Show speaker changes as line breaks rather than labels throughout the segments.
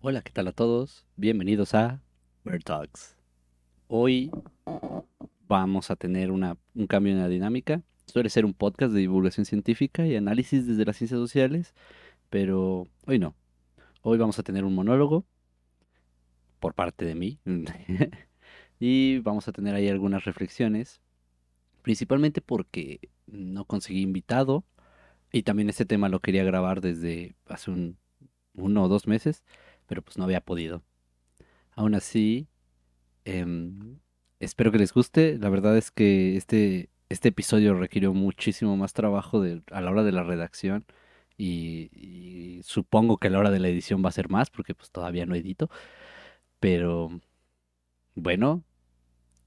Hola, ¿qué tal a todos? Bienvenidos a Bird Talks. Hoy vamos a tener una, un cambio en la dinámica. Suele ser un podcast de divulgación científica y análisis desde las ciencias sociales, pero hoy no. Hoy vamos a tener un monólogo por parte de mí y vamos a tener ahí algunas reflexiones, principalmente porque no conseguí invitado y también este tema lo quería grabar desde hace un, uno o dos meses, pero pues no había podido. Aún así, em, espero que les guste. La verdad es que este, este episodio requirió muchísimo más trabajo a la hora de la redacción y, supongo que a la hora de la edición va a ser más porque pues todavía no edito. Pero bueno,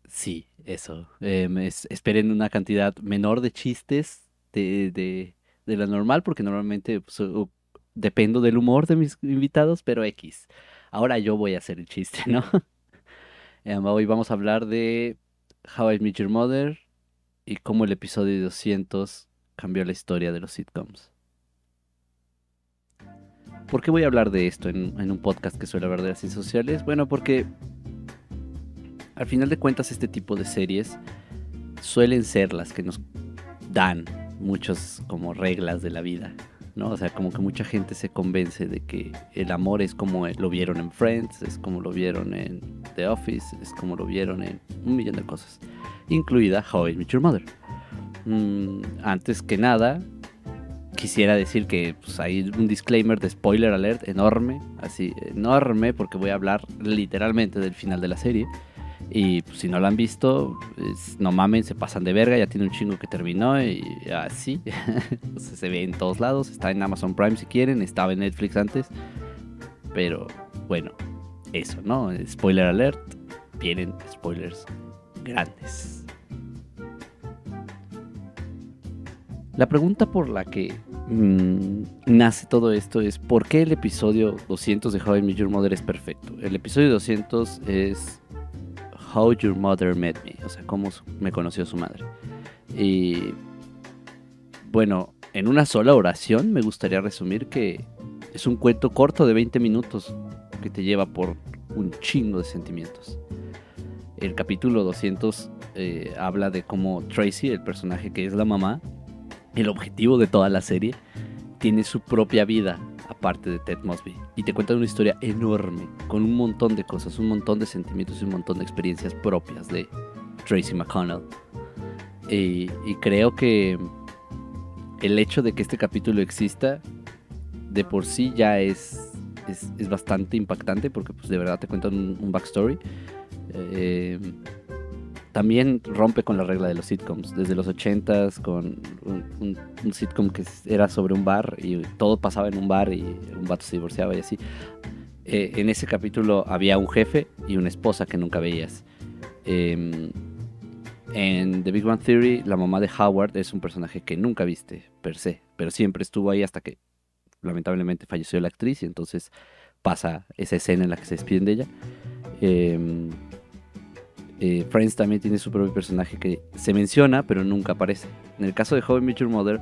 sí, eso. Em, es- esperen una cantidad menor de chistes de, de, de la normal porque normalmente pues, dependo del humor de mis invitados, pero X. Ahora yo voy a hacer el chiste, ¿no? Em, hoy vamos a hablar de How I Met Your Mother y cómo el episodio 200 cambió la historia de los sitcoms. ¿Por qué voy a hablar de esto en, en un podcast que suele hablar de las ciencias sociales? Bueno, porque al final de cuentas este tipo de series suelen ser las que nos dan muchas como reglas de la vida, ¿no? O sea, como que mucha gente se convence de que el amor es como lo vieron en Friends, es como lo vieron en The Office, es como lo vieron en un millón de cosas, incluida How I Met Your Mother. Mm, antes que nada, quisiera decir que pues, hay un disclaimer de spoiler alert enorme, así enorme, porque voy a hablar literalmente del final de la serie. Y pues, si no lo han visto, no mamen, se pasan de verga, ya tiene un chingo que terminó y así. Se ve en todos lados, está en Amazon Prime si quieren, estaba en Netflix antes. Pero bueno, eso, ¿no? Spoiler alert, vienen spoilers grandes. La pregunta por la que mm, nace todo esto es ¿por qué el episodio 200 de How I Met Your Mother es perfecto? El episodio 200 es How Your Mother Met Me, o sea, cómo me conoció su madre. Y bueno, en una sola oración me gustaría resumir que es un cuento corto de 20 minutos que te lleva por un chingo de sentimientos. El capítulo 200 eh, habla de cómo Tracy, el personaje que es la mamá, el objetivo de toda la serie, tiene su propia vida aparte de Ted Mosby. Y te cuentan una historia enorme, con un montón de cosas, un montón de sentimientos y un montón de experiencias propias de Tracy McConnell. Y, creo que el hecho de que este capítulo exista de por sí ya es, es, bastante impactante porque pues de verdad te cuentan un, un backstory. Eh, también rompe con la regla de los sitcoms. Desde los 80s, con un, un- un sitcom que era sobre un bar y todo pasaba en un bar y un vato se divorciaba y así. Eh, en ese capítulo había un jefe y una esposa que nunca veías. Em, en The Big Bang Theory, la mamá de Howard es un personaje que nunca viste, per se, pero siempre estuvo ahí hasta que lamentablemente falleció la actriz y entonces pasa esa escena en la que se despiden de ella. Em, eh, Friends también tiene su propio personaje que se menciona, pero nunca aparece. En el caso de How I Met Your Mother,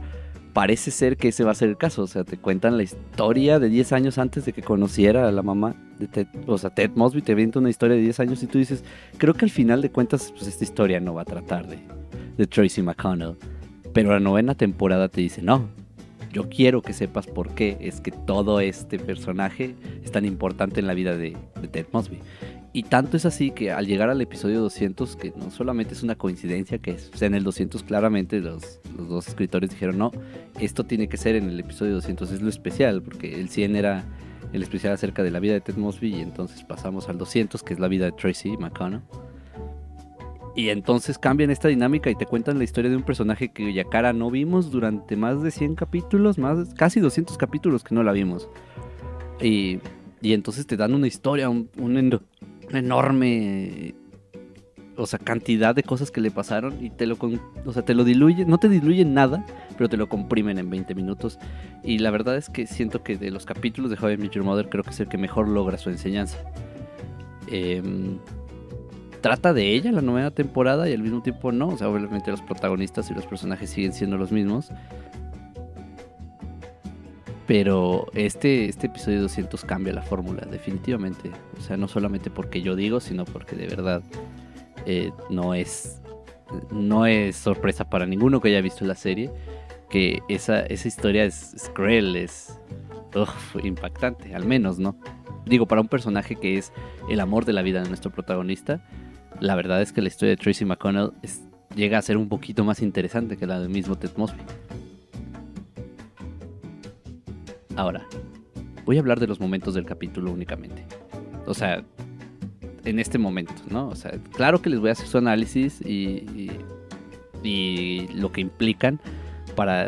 parece ser que ese va a ser el caso. O sea, te cuentan la historia de 10 años antes de que conociera a la mamá de Ted. O sea, Ted Mosby te avienta una historia de 10 años y tú dices, creo que al final de cuentas, pues esta historia no va a tratar de, de Tracy McConnell. Pero la novena temporada te dice, no, yo quiero que sepas por qué es que todo este personaje es tan importante en la vida de, de Ted Mosby. Y tanto es así que al llegar al episodio 200, que no solamente es una coincidencia, que es, sea, en el 200 claramente los, los dos escritores dijeron, no, esto tiene que ser en el episodio 200, es lo especial, porque el 100 era el especial acerca de la vida de Ted Mosby y entonces pasamos al 200, que es la vida de Tracy McConnell. Y entonces cambian esta dinámica y te cuentan la historia de un personaje cuya cara no vimos durante más de 100 capítulos, más casi 200 capítulos que no la vimos. Y, y entonces te dan una historia, un, un enorme o sea, cantidad de cosas que le pasaron y te lo, con- o sea, te lo diluyen, no te diluyen nada, pero te lo comprimen en 20 minutos. Y la verdad es que siento que de los capítulos de How I Mother creo que es el que mejor logra su enseñanza. Em, trata de ella la novena temporada y al mismo tiempo no, o sea, obviamente los protagonistas y los personajes siguen siendo los mismos. Pero este, este episodio 200 cambia la fórmula, definitivamente. O sea, no solamente porque yo digo, sino porque de verdad eh, no, es, no es sorpresa para ninguno que haya visto la serie que esa, esa historia es, cruel, es impactante, al menos, ¿no? Digo, para un personaje que es el amor de la vida de nuestro protagonista, la verdad es que la historia de Tracy McConnell llega a ser un poquito más interesante que la del mismo Ted Mosby. Ahora, voy a hablar de los momentos del capítulo únicamente. O sea, en este momento, ¿no? O sea, claro que les voy a hacer su análisis y, lo que implican para,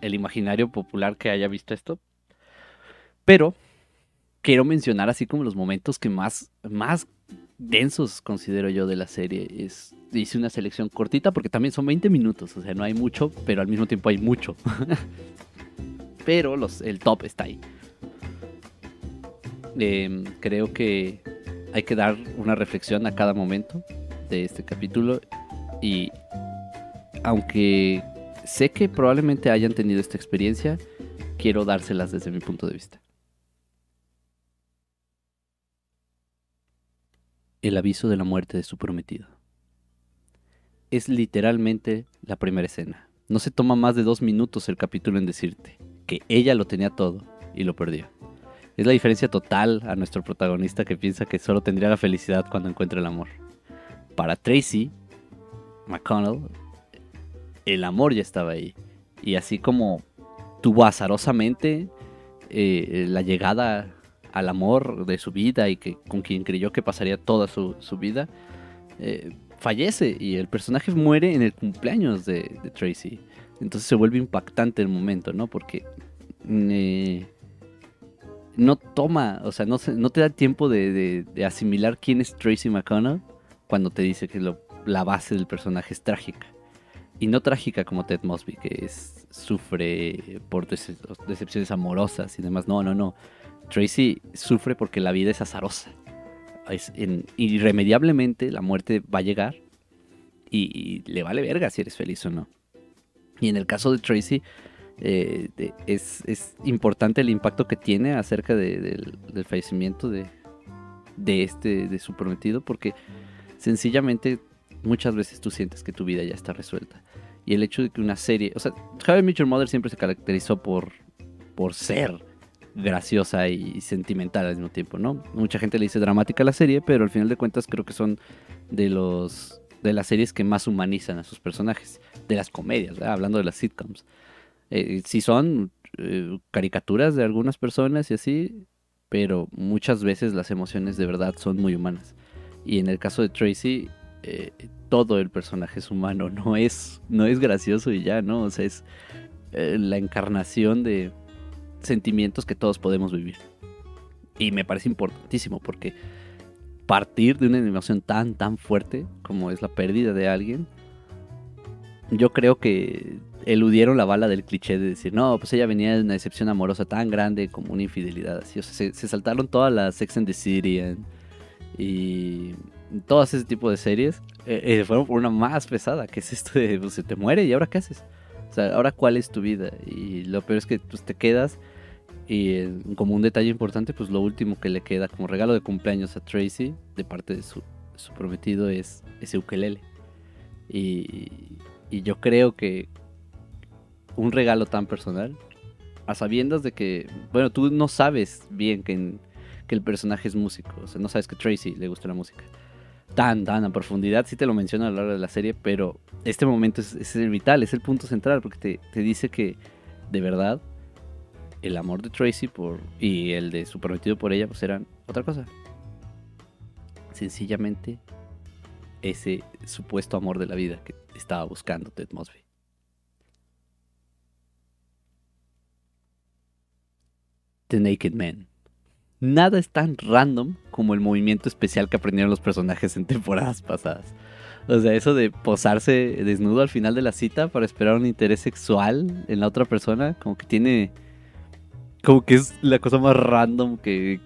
el imaginario popular que haya visto esto. Pero quiero mencionar así como los momentos que más, más densos considero yo de la serie. Hice una selección cortita porque también son 20 minutos, o sea, no hay mucho, pero al mismo tiempo hay mucho. pero el top está ahí. Em, creo que hay que dar una reflexión a cada momento de este capítulo y aunque sé que probablemente hayan tenido esta experiencia, quiero dárselas desde mi punto de vista. El aviso de la muerte de su prometido. Es literalmente la primera escena. No se toma más de dos minutos el capítulo en decirte que ella lo tenía todo y lo perdió. Es la diferencia total a nuestro protagonista que piensa que solo tendría la felicidad cuando encuentra el amor. Para Tracy, McConnell, el amor ya estaba ahí. Y así como tuvo azarosamente eh, la llegada al amor de su vida y que con quien creyó que pasaría toda su, vida, eh, fallece y el personaje muere en el cumpleaños de Tracy. Entonces se vuelve impactante el momento, ¿no? Porque eh, no toma, o sea, no, te da tiempo de, asimilar quién es Tracy McConnell cuando te dice que la base del personaje es trágica. Y no trágica como Ted Mosby, que es, sufre por decepciones amorosas y demás. No, no, no. Tracy sufre porque la vida es azarosa. Irremediablemente la muerte va a llegar y le vale verga si eres feliz o no. Y en el caso de Tracy, eh, es, importante el impacto que tiene acerca del, fallecimiento de, este, de su prometido, porque sencillamente muchas veces tú sientes que tu vida ya está resuelta. Y el hecho de que una serie, o sea, How I Mother siempre se caracterizó por, por ser graciosa y sentimental al mismo tiempo, ¿no? Mucha gente le dice dramática la serie, pero al final de cuentas creo que son de los de las series que más humanizan a sus personajes, de las comedias, hablando de las sitcoms. Eh, sí son eh, caricaturas de algunas personas y así, pero muchas veces las emociones de verdad son muy humanas. Y en el caso de Tracy, eh, todo el personaje es humano, no es, no es gracioso y ya, ¿no? O sea, es la encarnación de sentimientos que todos podemos vivir. Y me parece importantísimo porque partir de una animación tan, tan fuerte como es la pérdida de alguien, yo creo que eludieron la bala del cliché de decir, no, pues ella venía de una decepción amorosa tan grande como una infidelidad. Así. O sea, se, saltaron todas las Sex and the City y todas ese tipo de series. Eh, eh, fueron por una más pesada, que es esto de, pues se te muere y ahora qué haces. O sea, ahora cuál es tu vida. Y lo peor es que pues, te quedas y eh, como un detalle importante, pues lo último que le queda como regalo de cumpleaños a Tracy de parte de su, su prometido es ese ukelele. Y, y yo creo que un regalo tan personal, a sabiendas de que, bueno, tú no sabes bien que, que el personaje es músico, o sea, no sabes que Tracy le gusta la música. Tan, tan a profundidad, sí te lo menciono a lo largo de la serie, pero este momento es, es el vital, es el punto central, porque te, te, dice que de verdad el amor de Tracy por, y el de su prometido por ella pues eran otra cosa. Sencillamente ese supuesto amor de la vida que estaba buscando Ted Mosby. The Naked Man. Nada es tan random como el movimiento especial que aprendieron los personajes en temporadas pasadas. O sea, eso de posarse desnudo al final de la cita para esperar un interés sexual en la otra persona, como que tiene... Como que es la cosa más random que,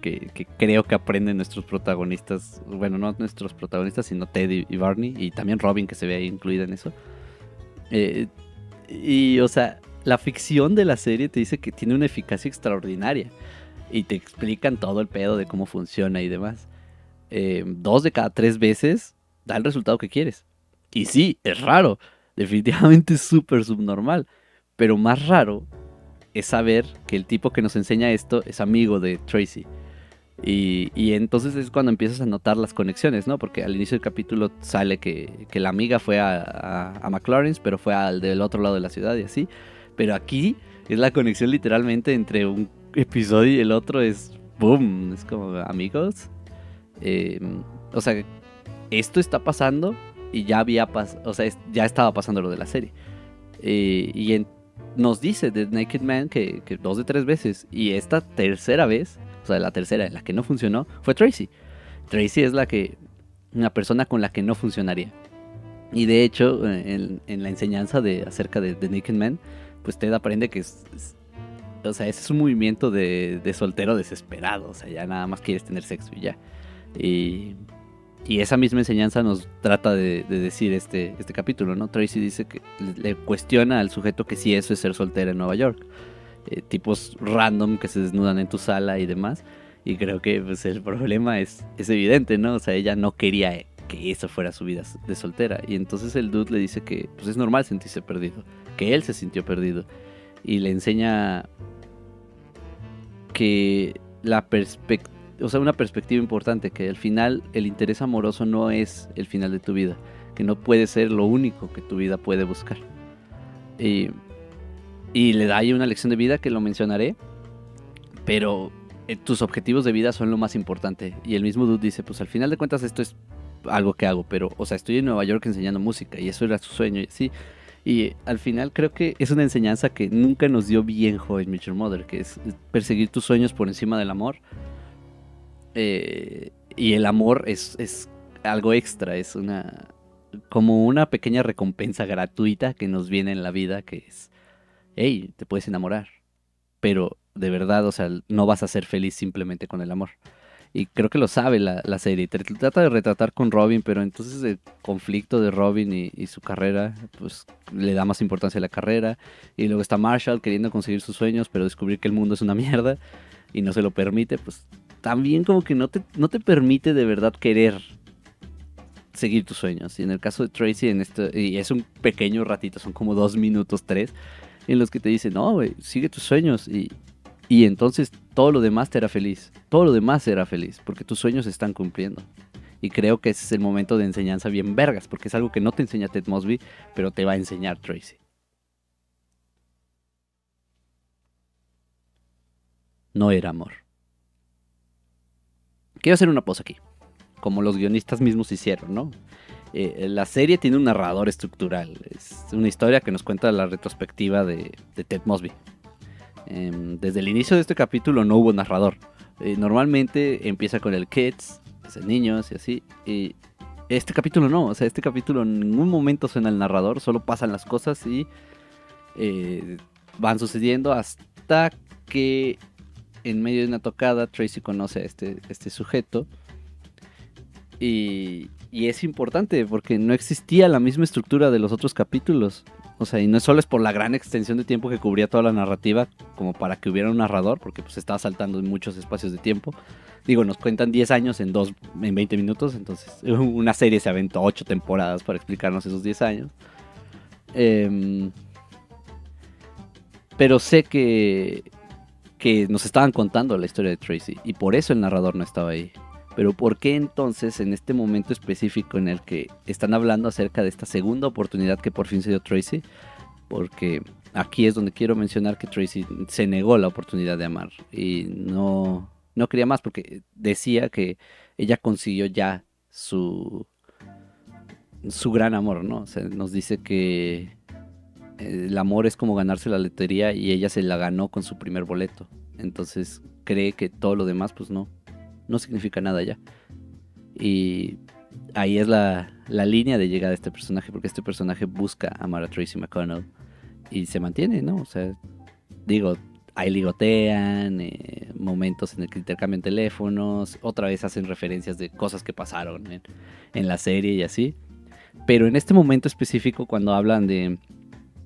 creo que aprenden nuestros protagonistas. Bueno, no nuestros protagonistas, sino Teddy y Barney. Y también Robin, que se ve ahí incluida en eso. Eh, y, o sea, la ficción de la serie te dice que tiene una eficacia extraordinaria y te explican todo el pedo de cómo funciona y demás. Eh, dos de cada tres veces da el resultado que quieres. Y sí, es raro, definitivamente es súper subnormal, pero más raro es saber que el tipo que nos enseña esto es amigo de Tracy. Y, entonces es cuando empiezas a notar las conexiones, ¿no? Porque al inicio del capítulo sale que, la amiga fue a, a, a pero fue al del otro lado de la ciudad y así. Pero aquí es la conexión literalmente entre un episodio y el otro es boom, es como amigos. Em, o sea, esto está pasando y ya había o sea, ya estaba pasando lo de la serie. Eh, y nos dice The Naked Man que, dos de tres veces. Y esta tercera vez, o sea, la tercera en la que no funcionó, fue Tracy. Tracy es la que, una persona con la que no funcionaría. Y de hecho, en, la enseñanza de, acerca de Naked Man, pues Ted aprende que es, o sea, ese es un movimiento de, de, soltero desesperado, o sea, ya nada más quieres tener sexo y ya. Y, y esa misma enseñanza nos trata de, decir este, este capítulo, ¿no? Tracy dice que le, cuestiona al sujeto que si eso es ser soltera en Nueva York. Eh, tipos random que se desnudan en tu sala y demás. Y creo que pues, el problema es, es evidente, ¿no? O sea, ella no quería que eso fuera su vida de soltera. Y entonces el dude le dice que pues, es normal sentirse perdido, que él se sintió perdido. Y le enseña que la perspectiva o sea, una perspectiva importante, que al final el interés amoroso no es el final de tu vida, que no puede ser lo único que tu vida puede buscar. Y, le da ahí una lección de vida que lo mencionaré, pero eh, tus objetivos de vida son lo más importante. Y el mismo dude dice, pues al final de cuentas esto es algo que hago, pero, o sea, estoy en Nueva York enseñando música y eso era su sueño y así. Y al final creo que es una enseñanza que nunca nos dio bien Joven Mitchell Mother, que es perseguir tus sueños por encima del amor eh, y el amor es, es, algo extra, es una como una pequeña recompensa gratuita que nos viene en la vida, que es, hey, te puedes enamorar, pero de verdad, o sea, no vas a ser feliz simplemente con el amor. Y creo que lo sabe la, la serie. trata de retratar con Robin, pero entonces el conflicto de Robin y, y, su carrera, pues le da más importancia a la carrera. Y luego está Marshall queriendo conseguir sus sueños, pero descubrir que el mundo es una mierda y no se lo permite, pues también como que no te, no te permite de verdad querer seguir tus sueños. Y en el caso de Tracy, en esto, y es un pequeño ratito, son como dos minutos, tres, en los que te dicen, no, güey, sigue tus sueños. Y, y entonces todo lo demás te hará feliz. Todo lo demás será feliz, porque tus sueños se están cumpliendo. Y creo que ese es el momento de enseñanza bien vergas, porque es algo que no te enseña Ted Mosby, pero te va a enseñar Tracy. No era amor. Quiero hacer una pausa aquí, como los guionistas mismos hicieron, ¿no? Eh, la serie tiene un narrador estructural, es una historia que nos cuenta la retrospectiva de, Ted Mosby. Em, desde el inicio de este capítulo no hubo narrador. Eh, normalmente empieza con el kids, es el niños y así. Y este capítulo no, o sea, este capítulo en ningún momento suena el narrador, solo pasan las cosas y eh, van sucediendo hasta que en medio de una tocada, Tracy conoce a este, este sujeto. Y, y, es importante porque no existía la misma estructura de los otros capítulos. O sea, y no solo es por la gran extensión de tiempo que cubría toda la narrativa, como para que hubiera un narrador, porque pues estaba saltando en muchos espacios de tiempo. Digo, nos cuentan 10 años en, dos, en 20 minutos, entonces una serie se aventó 8 temporadas para explicarnos esos 10 años. Em, pero sé que, que nos estaban contando la historia de Tracy y por eso el narrador no estaba ahí. Pero ¿por qué entonces en este momento específico en el que están hablando acerca de esta segunda oportunidad que por fin se dio Tracy? Porque aquí es donde quiero mencionar que Tracy se negó la oportunidad de amar y no, no quería más porque decía que ella consiguió ya su, su gran amor, ¿no? O sea, nos dice que el amor es como ganarse la lotería y ella se la ganó con su primer boleto. Entonces cree que todo lo demás pues no, no significa nada ya. Y ahí es la, línea de llegada de este personaje, porque este personaje busca amar a Tracy McConnell y se mantiene, ¿no? O sea, digo, ahí ligotean, eh, momentos en el que intercambian teléfonos, otra vez hacen referencias de cosas que pasaron en la serie y así. Pero en este momento específico, cuando hablan de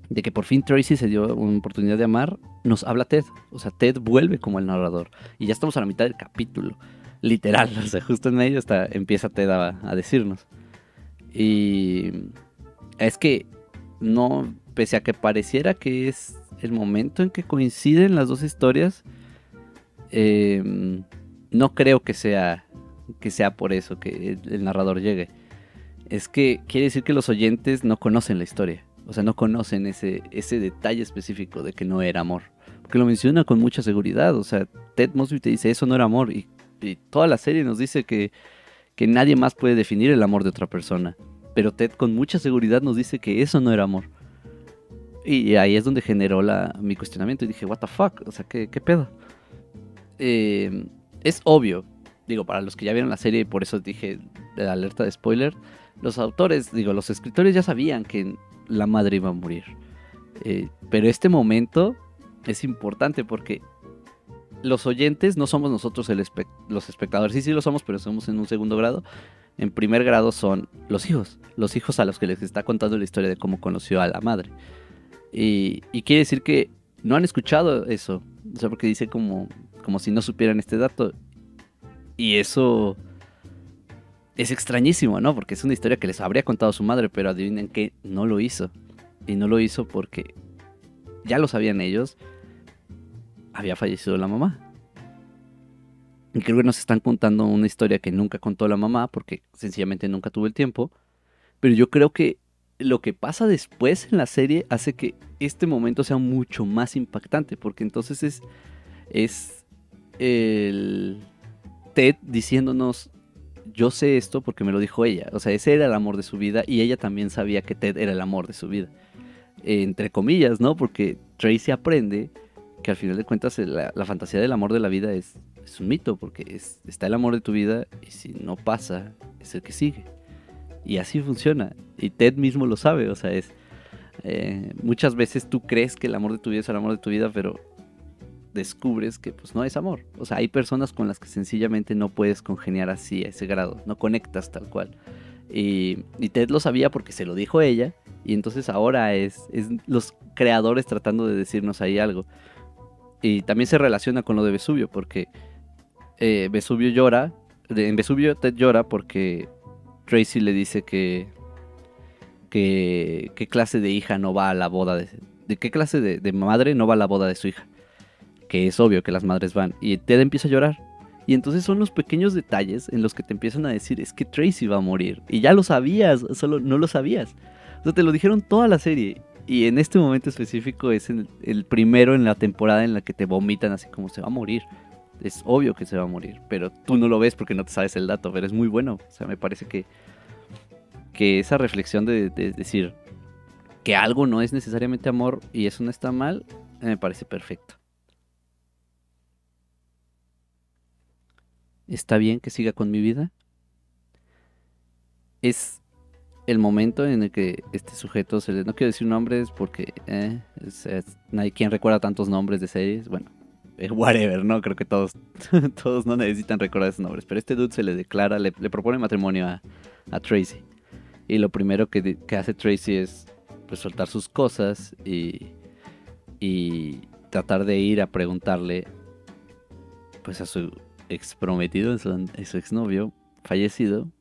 de que por fin Tracy se dio una oportunidad de amar, nos habla Ted. O sea, Ted vuelve como el narrador. Y ya estamos a la mitad del capítulo. Literal, o sea, justo en medio está, empieza Ted a, a decirnos. Y es que no, pese a que pareciera que es el momento en que coinciden las dos historias, em, no creo que sea, que sea por eso que el narrador llegue. Es que quiere decir que los oyentes no conocen la historia. O sea, no conocen ese, ese detalle específico de que no era amor. Porque lo menciona con mucha seguridad. O sea, Ted Mosby te dice, eso no era amor. Y, toda la serie nos dice que, que nadie más puede definir el amor de otra persona. Pero Ted con mucha seguridad nos dice que eso no era amor. Y ahí es donde generó la, mi cuestionamiento. Y dije, what the fuck, o sea, ¿qué, qué pedo? Eh, es obvio, digo, para los que ya vieron la serie, y por eso dije la alerta de spoiler, los autores, digo, los escritores ya sabían que la madre iba a morir. Eh, pero este momento es importante porque los oyentes no somos nosotros los espectadores, sí, sí lo somos, pero somos en un segundo grado. En primer grado son los hijos, los hijos a los que les está contando la historia de cómo conoció a la madre. Y, quiere decir que no han escuchado eso, o sea, porque dice como, como si no supieran este dato. Y eso es extrañísimo, ¿no? Porque es una historia que les habría contado su madre, pero adivinen que no lo hizo. Y no lo hizo porque ya lo sabían ellos, había fallecido la mamá. Y creo que nos están contando una historia que nunca contó la mamá porque sencillamente nunca tuvo el tiempo. Pero yo creo que lo que pasa después en la serie hace que este momento sea mucho más impactante porque entonces es, es el Ted diciéndonos yo sé esto porque me lo dijo ella. O sea, ese era el amor de su vida y ella también sabía que Ted era el amor de su vida. entre comillas, ¿no? Porque Tracy aprende que al final de cuentas la, fantasía del amor de la vida es, un mito, porque es, está el amor de tu vida y si no pasa, es el que sigue. Y así funciona. Y Ted mismo lo sabe, o sea, es... Eh, muchas veces tú crees que el amor de tu vida es el amor de tu vida, pero descubres que pues no es amor. O sea, hay personas con las que sencillamente no puedes congeniar así a ese grado, no conectas tal cual. Y, Ted lo sabía porque se lo dijo ella y entonces ahora es, los creadores tratando de decirnos ahí algo. Y también se relaciona con lo de Vesubio porque eh, Vesubio llora, en Vesubio Ted llora porque Tracy le dice que, qué clase de hija no va a la boda de qué clase de madre no va a la boda de su hija que es obvio que las madres van, y Ted empieza a llorar. Y entonces son los pequeños detalles en los que te empiezan a decir, es que Tracy va a morir. Y ya lo sabías, solo no lo sabías. O sea, te lo dijeron toda la serie. Y en este momento específico es el, primero en la temporada en la que te vomitan así como se va a morir. Es obvio que se va a morir, pero tú no lo ves porque no te sabes el dato, pero es muy bueno. O sea, me parece que, que esa reflexión de, de decir que algo no es necesariamente amor y eso no está mal, me parece perfecto. Está bien que siga con mi vida. Es el momento en el que este sujeto se le... No quiero decir nombres porque eh, nadie quien recuerda tantos nombres de series. Bueno, eh, whatever, ¿no? Creo que todos, todos no necesitan recordar esos nombres. Pero este dude se le declara, le, propone matrimonio a, a, Tracy. Y lo primero que, que, hace Tracy es pues, soltar sus cosas y, y tratar de ir a preguntarle pues a su ex prometido, su, su exnovio fallecido,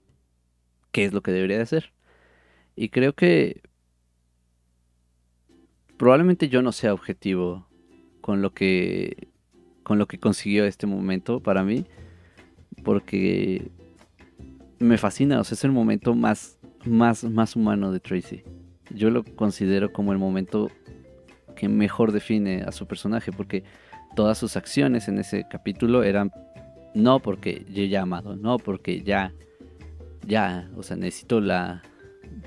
qué es lo que debería de hacer. Y creo que probablemente yo no sea objetivo con lo que con lo que consiguió este momento para mí porque me fascina, o sea, es el momento más más más humano de Tracy. Yo lo considero como el momento que mejor define a su personaje porque todas sus acciones en ese capítulo eran no porque yo ya amado, no porque ya, ya, o sea, necesito la...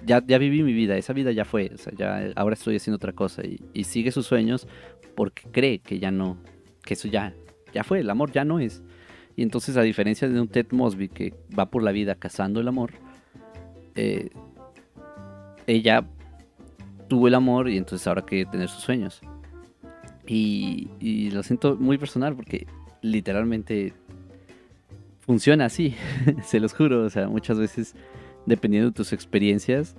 Ya, ya viví mi vida, esa vida ya fue, o sea, ya ahora estoy haciendo otra cosa y, sigue sus sueños porque cree que ya no, que eso ya, ya fue, el amor ya no es. Y entonces a diferencia de un Ted Mosby que va por la vida cazando el amor, eh, ella tuvo el amor y entonces ahora quiere tener sus sueños. Y, y, lo siento muy personal porque literalmente funciona así, se los juro. O sea, muchas veces, dependiendo de tus experiencias,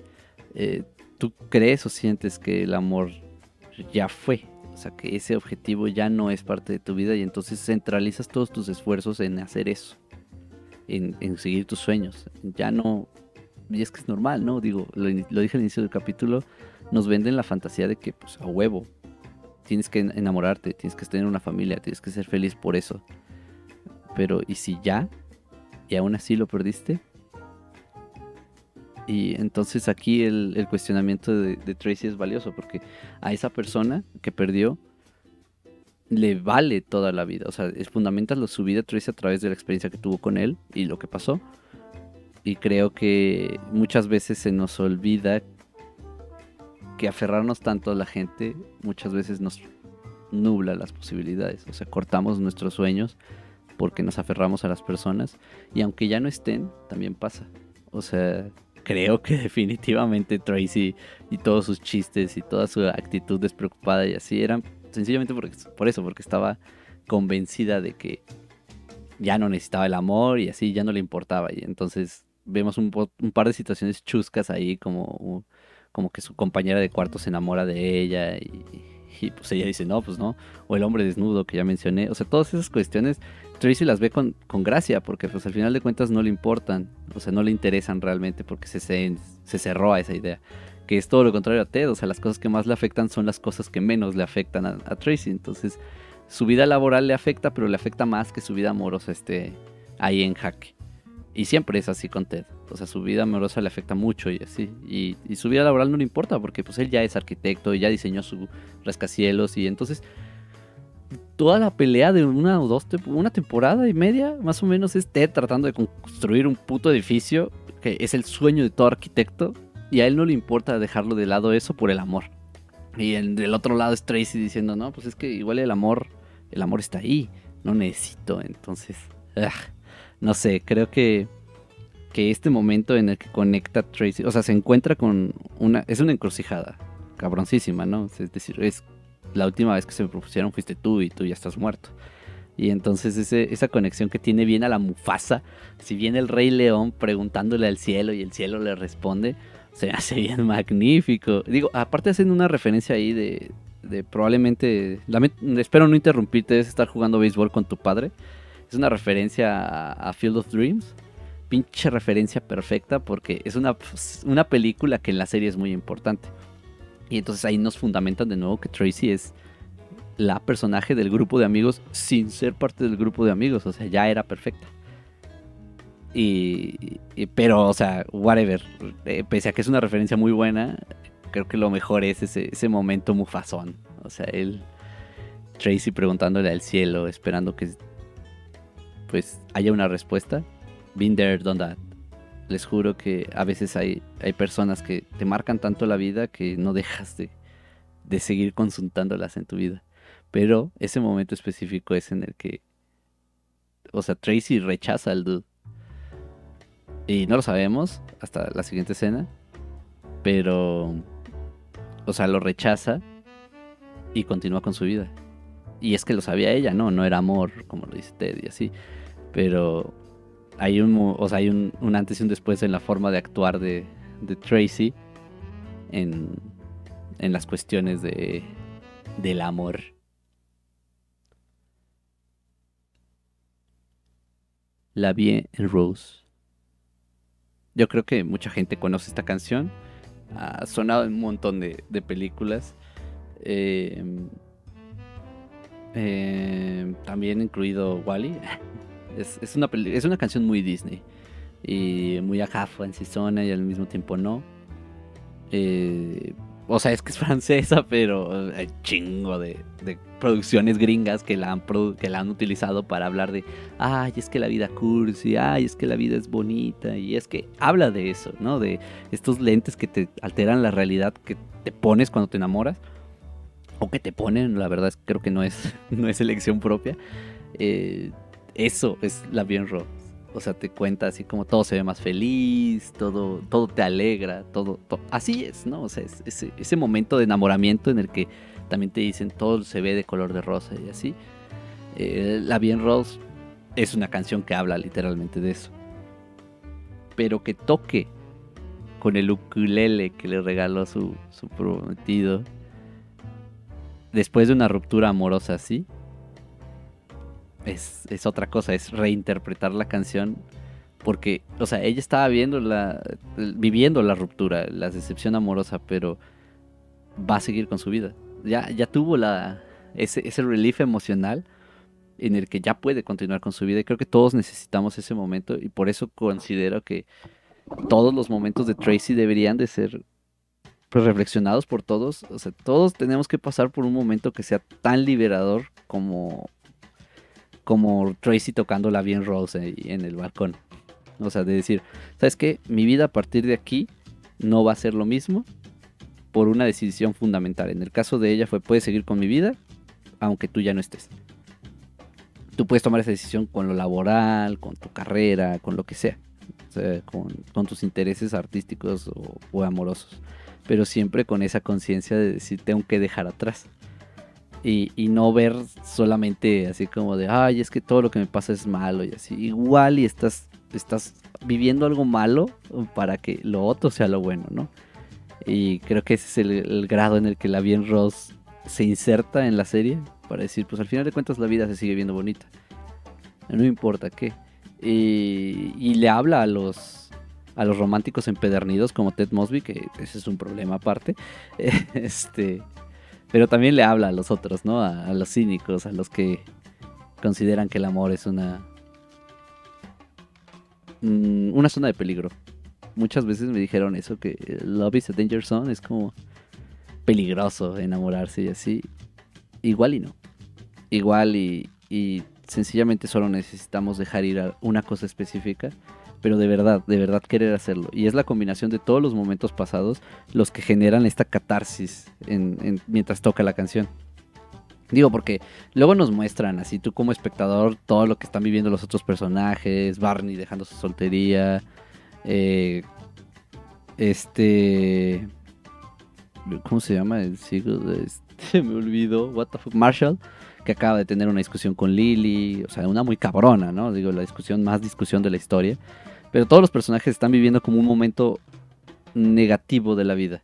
eh, tú crees o sientes que el amor ya fue. O sea, que ese objetivo ya no es parte de tu vida y entonces centralizas todos tus esfuerzos en hacer eso, en, seguir tus sueños. Ya no... Y es que es normal, ¿no? Digo, lo, lo dije al inicio del capítulo, nos venden la fantasía de que, pues, a huevo, tienes que enamorarte, tienes que tener una familia, tienes que ser feliz por eso. Pero, ¿y si ya? ¿Y aún así lo perdiste? Y entonces aquí el, cuestionamiento de, Tracy es valioso porque a esa persona que perdió le vale toda la vida. O sea, es fundamental su vida Tracy a través de la experiencia que tuvo con él y lo que pasó. Y creo que muchas veces se nos olvida que aferrarnos tanto a la gente muchas veces nos nubla las posibilidades. O sea, cortamos nuestros sueños porque nos aferramos a las personas y aunque ya no estén, también pasa. O sea, creo que definitivamente Tracy y todos sus chistes y toda su actitud despreocupada y así eran sencillamente por eso, porque estaba convencida de que ya no necesitaba el amor y así ya no le importaba. Y entonces vemos un, par de situaciones chuscas ahí, como, como que su compañera de cuarto se enamora de ella y, y pues ella dice, no, pues no. O el hombre desnudo que ya mencioné. O sea, todas esas cuestiones Tracy las ve con, gracia porque pues al final de cuentas no le importan. O sea, no le interesan realmente porque se, se, cerró a esa idea. Que es todo lo contrario a Ted. O sea, las cosas que más le afectan son las cosas que menos le afectan a, Tracy. Entonces, su vida laboral le afecta, pero le afecta más que su vida amorosa esté ahí en jaque. Y siempre es así con Ted. O sea, su vida amorosa le afecta mucho y así. Y, y, su vida laboral no le importa porque pues él ya es arquitecto y ya diseñó su rascacielos y entonces toda la pelea de una o dos, una temporada y media, más o menos, es Ted tratando de construir un puto edificio que es el sueño de todo arquitecto y a él no le importa dejarlo de lado eso por el amor. Y en, del otro lado es Tracy diciendo, no, pues es que igual el amor, el amor está ahí, no necesito, entonces, no sé, creo que que este momento en el que conecta Tracy, o sea, se encuentra con una, es una encrucijada, cabroncísima, ¿no? Es decir, es la última vez que se me propusieron fuiste tú y tú ya estás muerto. Y entonces esa conexión que tiene bien a la Mufasa, si viene el Rey León preguntándole al cielo y el cielo le responde, se hace bien magnífico. Digo, aparte hacen una referencia ahí de, de probablemente, espero no interrumpirte, es estar jugando béisbol con tu padre. Es una referencia a Field of Dreams pinche referencia perfecta porque es una, una película que en la serie es muy importante. Y entonces ahí nos fundamentan de nuevo que Tracy es la personaje del grupo de amigos sin ser parte del grupo de amigos. O sea, ya era perfecta. Y, pero, o sea, whatever. Eh, pese a que es una referencia muy buena, creo que lo mejor es ese, ese momento mufazón. O sea, él, Tracy preguntándole al cielo, esperando que pues haya una respuesta. Been there, done that. Les juro que a veces hay, hay personas que te marcan tanto la vida que no dejas de, de seguir consultándolas en tu vida. Pero ese momento específico es en el que, o sea, Tracy rechaza al dude. Y no lo sabemos hasta la siguiente escena. Pero, o sea, lo rechaza y continúa con su vida. Y es que lo sabía ella, ¿no? No era amor, como lo dice Ted y así. Pero hay un, o sea, hay un, antes y un después en la forma de actuar de, de Tracy en, en, las cuestiones de, del amor. La vi en Rose. Yo creo que mucha gente conoce esta canción. Ha sonado en un montón de, de películas. Eh, eh, también incluido Wally. Es, una, es una canción muy Disney. Y muy aja zona y al mismo tiempo no. Eh, o sea, es que es francesa, pero hay chingo de, producciones gringas que la, han que la han utilizado para hablar de, ay, es que la vida cursi, ay, es que la vida es bonita, y es que habla de eso, ¿no? De estos lentes que te alteran la realidad que te pones cuando te enamoras, o que te ponen, la verdad es creo que no es, no es elección propia. Eh, eso es la bien Rose. O sea, te cuenta así como todo se ve más feliz, todo, todo te alegra, todo, Así es, ¿no? O sea, ese, ese momento de enamoramiento en el que también te dicen todo se ve de color de rosa y así. Eh, la Bien Rose es una canción que habla literalmente de eso. Pero que toque con el ukulele que le regaló su, su prometido después de una ruptura amorosa así, es, es otra cosa, es reinterpretar la canción porque, o sea, ella estaba viendo la, viviendo la ruptura, la decepción amorosa, pero va a seguir con su vida. Ya, ya tuvo la, ese, ese relief emocional en el que ya puede continuar con su vida. Y creo que todos necesitamos ese momento y por eso considero que todos los momentos de Tracy deberían de ser pues, reflexionados por todos. O sea, todos tenemos que pasar por un momento que sea tan liberador como, como Tracy tocando la bien Rose en el balcón. O sea, de decir, ¿sabes qué? Mi vida a partir de aquí no va a ser lo mismo por una decisión fundamental. En el caso de ella fue, puedes seguir con mi vida, aunque tú ya no estés. Tú puedes tomar esa decisión con lo laboral, con tu carrera, con lo que sea. O sea con, tus intereses artísticos o, amorosos. Pero siempre con esa conciencia de decir, tengo que dejar atrás. Y, y, no ver solamente así como de, ay, es que todo lo que me pasa es malo y así. Igual y estás estás viviendo algo malo para que lo otro sea lo bueno, ¿no? Y creo que ese es el, grado en el que la bien Ross se inserta en la serie para decir, pues al final de cuentas la vida se sigue viendo bonita. No importa qué. Y, le habla a los, a los románticos empedernidos como Ted Mosby, que ese es un problema aparte. este, pero también le habla a los otros, ¿no? a los cínicos, a los que consideran que el amor es una, Mm, una zona de peligro. Muchas veces me dijeron eso, que Love is a Danger Zone es como peligroso enamorarse y así. Igual y no. Igual y, y sencillamente solo necesitamos dejar ir a una cosa específica, pero de verdad, de verdad querer hacerlo. Y es la combinación de todos los momentos pasados los que generan esta catarsis mientras toca la canción. Digo, porque luego nos muestran, así tú como espectador, todo lo que están viviendo los otros personajes, Barney dejando su soltería, eh, este... ¿Cómo se llama? El Este, me olvidó, what the fuck, Marshall, que acaba de tener una discusión con Lily, o sea, una muy cabrona, ¿no? Digo, la discusión, más discusión de la historia. Pero todos los personajes están viviendo como un momento negativo de la vida.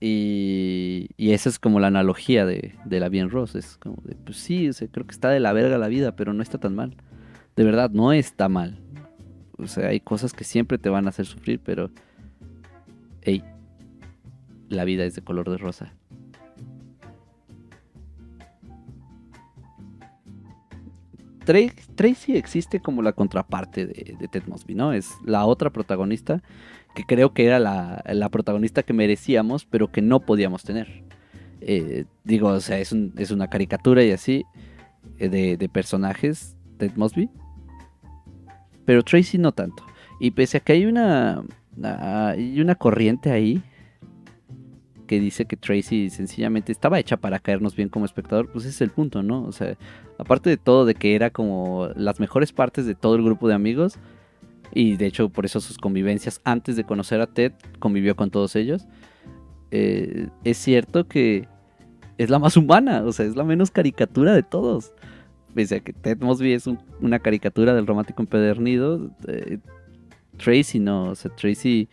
Y, esa es como la analogía de, la bien Ross. Es como de, pues sí, creo que está de la verga la vida, pero no está tan mal. De verdad, no está mal. O sea, hay cosas que siempre te van a hacer sufrir, pero. Hey, la vida es de color de rosa. Tracy existe como la contraparte de, Ted Mosby, ¿no? Es la otra protagonista que creo que era la, protagonista que merecíamos, pero que no podíamos tener. Eh, digo, o sea, es, una caricatura y así eh, de, personajes, Ted Mosby. Pero Tracy no tanto. Y pese a que hay una, hay una corriente ahí que dice que Tracy sencillamente estaba hecha para caernos bien como espectador, pues ese es el punto, ¿no? O sea, aparte de todo, de que era como las mejores partes de todo el grupo de amigos, y de hecho por eso sus convivencias antes de conocer a Ted convivió con todos ellos. Eh, es cierto que es la más humana, o sea, es la menos caricatura de todos. Pese a que Ted Mosby es una caricatura del romántico empedernido, eh, Tracy no, o sea, Tracy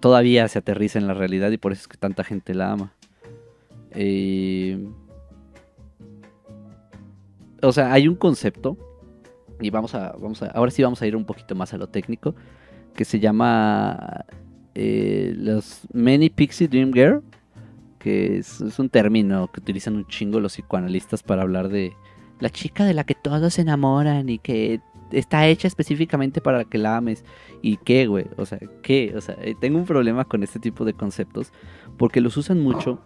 todavía se aterriza en la realidad y por eso es que tanta gente la ama. Eh, o sea, hay un concepto y vamos a, vamos a, ahora sí vamos a ir un poquito más a lo técnico, que se llama eh, los Many Pixie Dream Girl, que es, un término que utilizan un chingo los psicoanalistas para hablar de la chica de la que todos se enamoran y que está hecha específicamente para que la ames. ¿Y qué, güey? O sea, ¿qué? O sea, eh, tengo un problema con este tipo de conceptos porque los usan mucho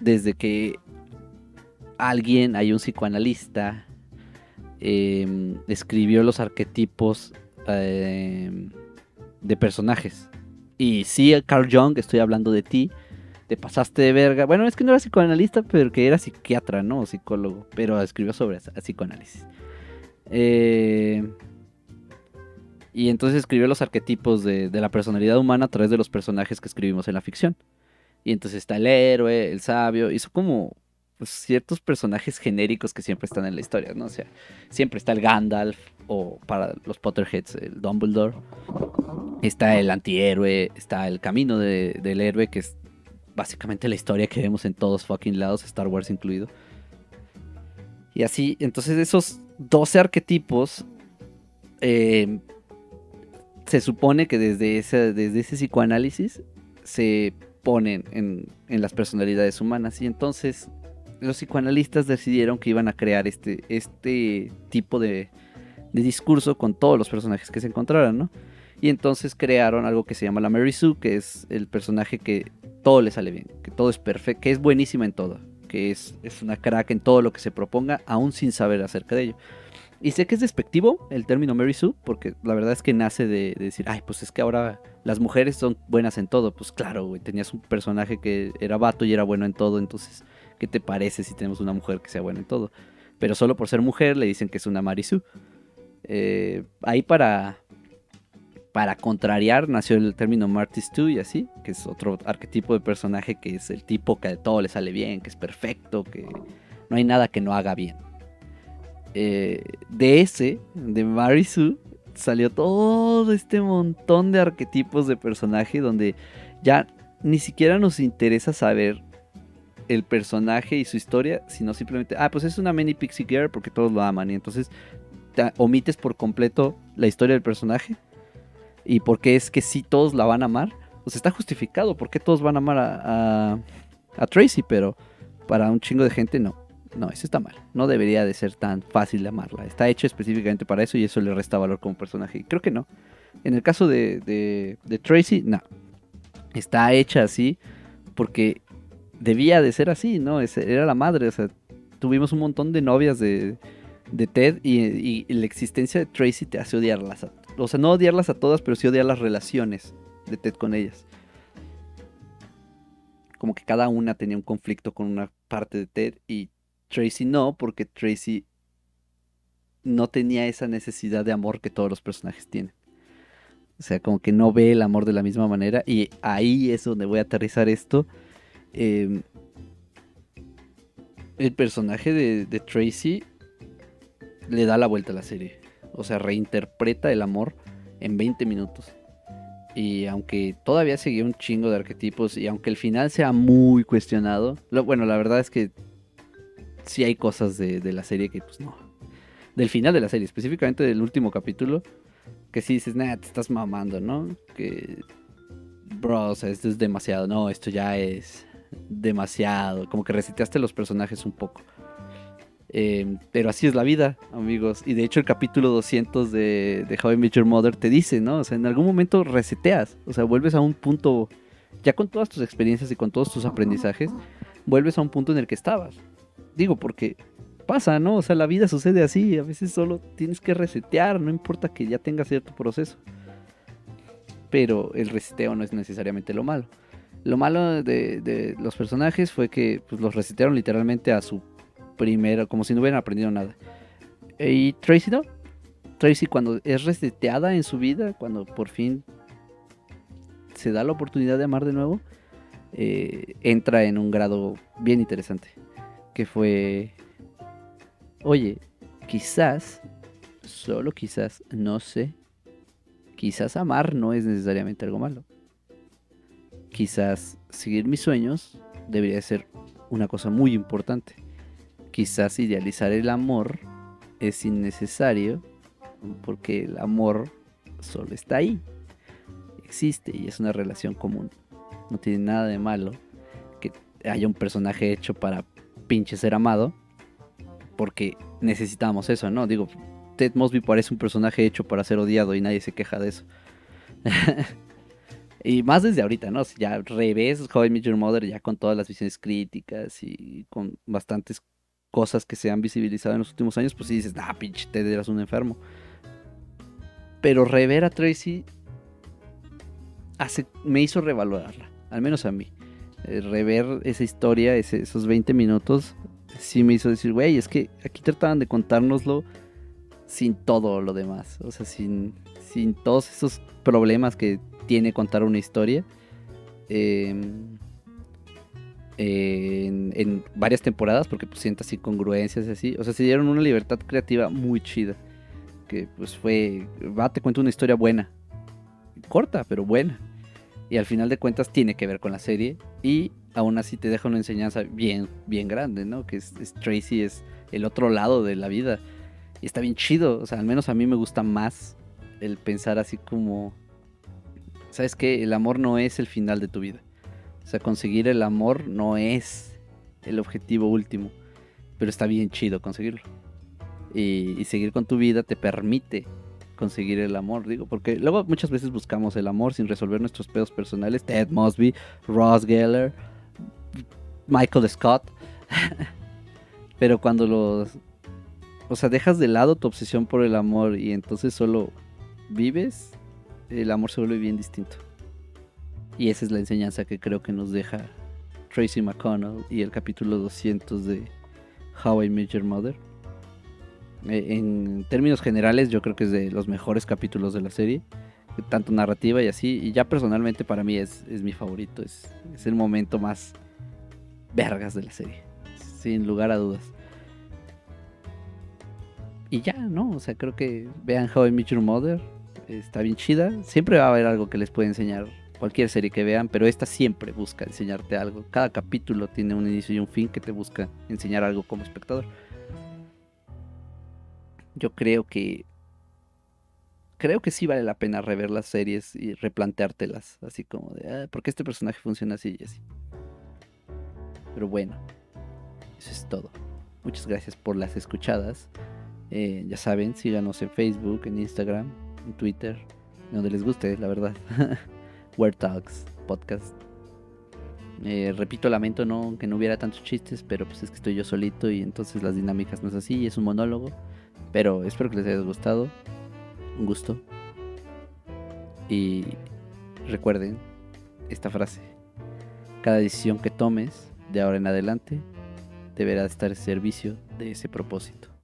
desde que alguien, hay un psicoanalista, Em, escribió los arquetipos em, de personajes. Y sí, Carl Jung, estoy hablando de ti, te pasaste de verga. Bueno, es que no era psicoanalista, pero que era psiquiatra, ¿no? O psicólogo, pero escribió sobre psicoanálisis. Eh, y entonces escribió los arquetipos de, de, la personalidad humana a través de los personajes que escribimos en la ficción. Y entonces está el héroe, el sabio, hizo como pues, ciertos personajes genéricos que siempre están en la historia, ¿no? O sea, siempre está el Gandalf o para los Potterheads el Dumbledore. Está el antihéroe, está el camino del héroe que es básicamente la historia que vemos en todos fucking lados, Star Wars incluido. Y así, entonces esos 12 arquetipos eh, se supone que desde ese, desde ese psicoanálisis se ponen en, las personalidades humanas. Y entonces los psicoanalistas decidieron que iban a crear este, este tipo de, de discurso con todos los personajes que se encontraran, ¿no? Y entonces crearon algo que se llama la Mary Sue, que es el personaje que todo le sale bien, que todo es perfecto, que es buenísima en todo, que es, es una crack en todo lo que se proponga, aún sin saber acerca de ello. Y sé que es despectivo el término Mary Sue, porque la verdad es que nace de, decir, ay, pues es que ahora las mujeres son buenas en todo. Pues claro, güey, tenías un personaje que era vato y era bueno en todo, entonces, ¿qué te parece si tenemos una mujer que sea buena en todo? Pero solo por ser mujer le dicen que es una Mary Sue. Eh, ahí para, para contrariar nació el término Marty Stu y así, que es otro arquetipo de personaje que es el tipo que de todo le sale bien, que es perfecto, que no hay nada que no haga bien. Eh, de ese, de Marisu, salió todo este montón de arquetipos de personaje donde ya ni siquiera nos interesa saber el personaje y su historia, sino simplemente, ah, pues es una mini pixie girl porque todos lo aman y entonces te omites por completo la historia del personaje y porque es que si todos la van a amar, pues está justificado, porque todos van a amar a Tracy, pero para un chingo de gente no. No, eso está mal. No debería de ser tan fácil de amarla. Está hecho específicamente para eso y eso le resta valor como personaje. Creo que no. En el caso de, de, Tracy, no. Está hecha así porque debía de ser así, ¿no? Era la madre. O sea, tuvimos un montón de novias de, de Ted y, la existencia de Tracy te hace odiarlas. o sea, no odiarlas a todas, pero sí odiar las relaciones de Ted con ellas. Como que cada una tenía un conflicto con una parte de Ted y Tracy no, porque Tracy no tenía esa necesidad de amor que todos los personajes tienen. O sea, como que no ve el amor de la misma manera. Y ahí es donde voy a aterrizar esto. Em, el personaje de, Tracy le da la vuelta a la serie. O sea, reinterpreta el amor en 20 minutos. Y aunque todavía seguía un chingo de arquetipos y aunque el final sea muy cuestionado, bueno, la verdad es que sí hay cosas de, la serie que pues no. Del final de la serie, específicamente del último capítulo, que sí dices, nah, te estás mamando, ¿no? Que, bro, o sea, esto es demasiado, no, esto ya es demasiado, como que reseteaste los personajes un poco. Em, pero así es la vida, amigos. Y de hecho el capítulo 200 de, de How I Your Mother te dice, ¿no? O sea, en algún momento reseteas, o sea, vuelves a un punto, ya con todas tus experiencias y con todos tus aprendizajes, vuelves a un punto en el que estabas. Digo, porque pasa, ¿no? O sea, la vida sucede así. A veces solo tienes que resetear, no importa que ya tenga cierto proceso. Pero el reseteo no es necesariamente lo malo. Lo malo de, los personajes fue que pues, los resetearon literalmente a su primera, como si no hubieran aprendido nada. Y Tracy no. Tracy cuando es reseteada en su vida, cuando por fin se da la oportunidad de amar de nuevo, eh, entra en un grado bien interesante que fue, oye, quizás, solo quizás, no sé, quizás amar no es necesariamente algo malo. Quizás seguir mis sueños debería ser una cosa muy importante. Quizás idealizar el amor es innecesario porque el amor solo está ahí. Existe y es una relación común. No tiene nada de malo que haya un personaje hecho para pinche ser amado. Porque necesitamos eso, ¿no? Digo, Ted Mosby parece un personaje hecho para ser odiado y nadie se queja de eso. y más desde ahorita, ¿no? Si ya revés How I Met Your Mother ya con todas las visiones críticas y con bastantes cosas que se han visibilizado en los últimos años, pues si dices, ah, pinche Ted eras un enfermo. Pero rever a Tracy hace, me hizo revalorarla, al menos a mí. Eh, rever esa historia, esos 20 minutos, sí me hizo decir, güey, es que aquí trataban de contárnoslo sin todo lo demás, o sea, sin, sin todos esos problemas que tiene contar una historia. Em, en, varias temporadas, porque pues sientas incongruencias y así. O sea, se dieron una libertad creativa muy chida. Que pues fue, va, te cuento una historia buena. Corta, pero buena y al final de cuentas tiene que ver con la serie y aún así te deja una enseñanza bien, bien grande, ¿no? Que es, Tracy es el otro lado de la vida. Y está bien chido, o sea, al menos a mí me gusta más el pensar así como, ¿sabes qué? El amor no es el final de tu vida. O sea, conseguir el amor no es el objetivo último, pero está bien chido conseguirlo. Y, y seguir con tu vida te permite conseguir el amor, digo, porque luego muchas veces buscamos el amor sin resolver nuestros pedos personales. Ted Mosby, Ross Geller, Michael Scott. Pero cuando los... O sea, dejas de lado tu obsesión por el amor y entonces solo vives, el amor se vuelve bien distinto. Y esa es la enseñanza que creo que nos deja Tracy McConnell y el capítulo 200 de How I Met Your Mother. Eh, en términos generales, yo creo que es de los mejores capítulos de la serie, tanto narrativa y así. Y ya personalmente para mí es, mi favorito, es, es el momento más vergas de la serie, sin lugar a dudas. Y ya, ¿no? O sea, creo que vean How I Met Your Mother, está bien chida. Siempre va a haber algo que les puede enseñar cualquier serie que vean, pero esta siempre busca enseñarte algo. Cada capítulo tiene un inicio y un fin que te busca enseñar algo como espectador yo creo que creo que sí vale la pena rever las series y replanteártelas, así como de, ah, ¿por qué este personaje funciona así y así? Pero bueno, eso es todo. Muchas gracias por las escuchadas. Eh, ya saben, síganos en Facebook, en Instagram, en Twitter, donde les guste, la verdad. Word Talks, podcast. Eh, repito, lamento no que no hubiera tantos chistes, pero pues es que estoy yo solito y entonces las dinámicas no es así, es un monólogo. Pero espero que les haya gustado. Un gusto. Y recuerden esta frase. Cada decisión que tomes de ahora en adelante deberá estar en servicio de ese propósito.